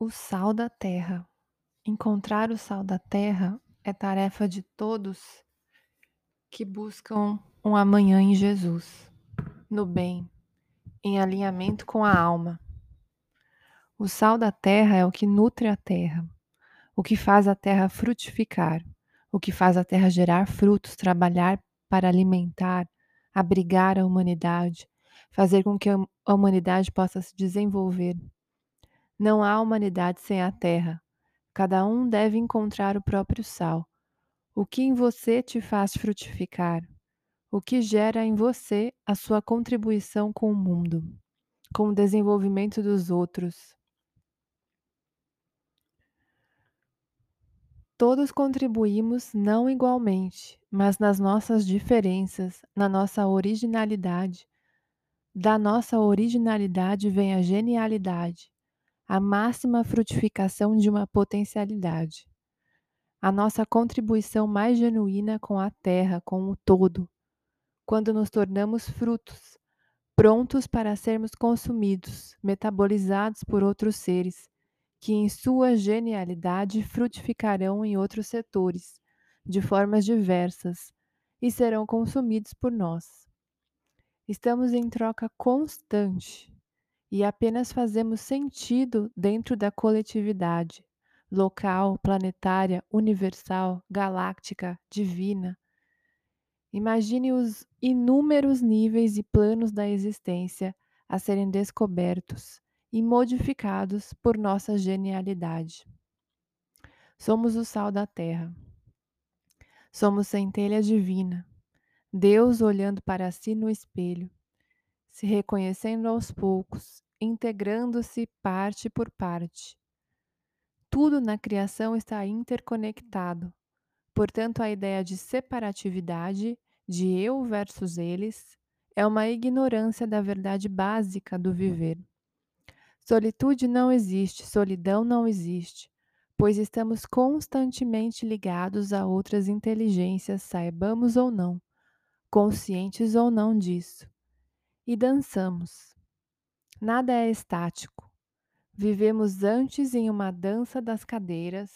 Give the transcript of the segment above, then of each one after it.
O sal da terra. Encontrar o sal da terra é tarefa de todos que buscam um amanhã em Jesus, no bem, em alinhamento com a alma. O sal da terra é o que nutre a terra, o que faz a terra frutificar, o que faz a terra gerar frutos, trabalhar para alimentar, abrigar a humanidade, fazer com que a humanidade possa se desenvolver. Não há humanidade sem a terra. Cada um deve encontrar o próprio sal. O que em você te faz frutificar? O que gera em você a sua contribuição com o mundo, com o desenvolvimento dos outros? Todos contribuímos não igualmente, mas nas nossas diferenças, na nossa originalidade. Da nossa originalidade vem a genialidade a máxima frutificação de uma potencialidade. A nossa contribuição mais genuína com a terra, com o todo, quando nos tornamos frutos, prontos para sermos consumidos, metabolizados por outros seres, que em sua genialidade frutificarão em outros setores, de formas diversas, e serão consumidos por nós. Estamos em troca constante e apenas fazemos sentido dentro da coletividade local, planetária, universal, galáctica, divina. Imagine os inúmeros níveis e planos da existência a serem descobertos e modificados por nossa genialidade. Somos o sal da terra. Somos centelha divina, Deus olhando para si no espelho se reconhecendo aos poucos, integrando-se parte por parte. Tudo na criação está interconectado. Portanto, a ideia de separatividade, de eu versus eles, é uma ignorância da verdade básica do viver. Solitude não existe, solidão não existe, pois estamos constantemente ligados a outras inteligências, saibamos ou não, conscientes ou não disso e dançamos. Nada é estático. Vivemos antes em uma dança das cadeiras,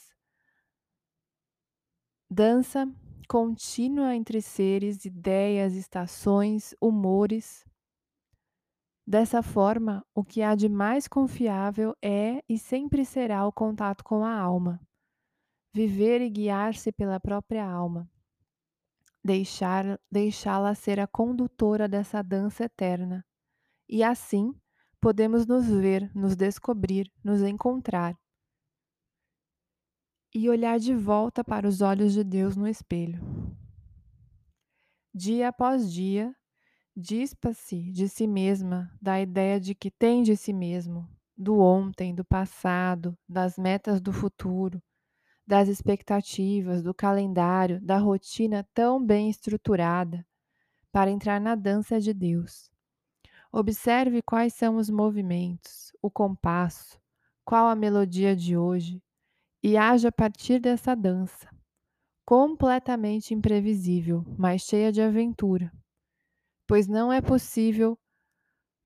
dança contínua entre seres, ideias, estações, humores. Dessa forma, o que há de mais confiável é e sempre será o contato com a alma. Viver e guiar-se pela própria alma deixar deixá-la ser a condutora dessa dança eterna. E assim podemos nos ver, nos descobrir, nos encontrar e olhar de volta para os olhos de Deus no espelho. Dia após dia, dispa-se de si mesma da ideia de que tem de si mesmo, do ontem, do passado, das metas do futuro, das expectativas, do calendário, da rotina tão bem estruturada para entrar na dança de Deus. Observe quais são os movimentos, o compasso, qual a melodia de hoje e haja a partir dessa dança, completamente imprevisível, mas cheia de aventura, pois não é possível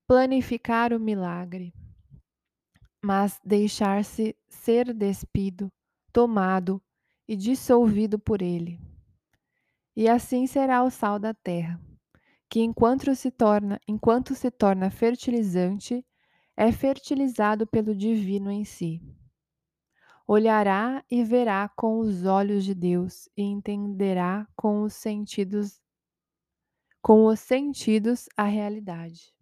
planificar o milagre, mas deixar-se ser despido tomado e dissolvido por ele. E assim será o sal da terra, que enquanto se torna, enquanto se torna fertilizante, é fertilizado pelo divino em si. Olhará e verá com os olhos de Deus e entenderá com os sentidos com os sentidos a realidade.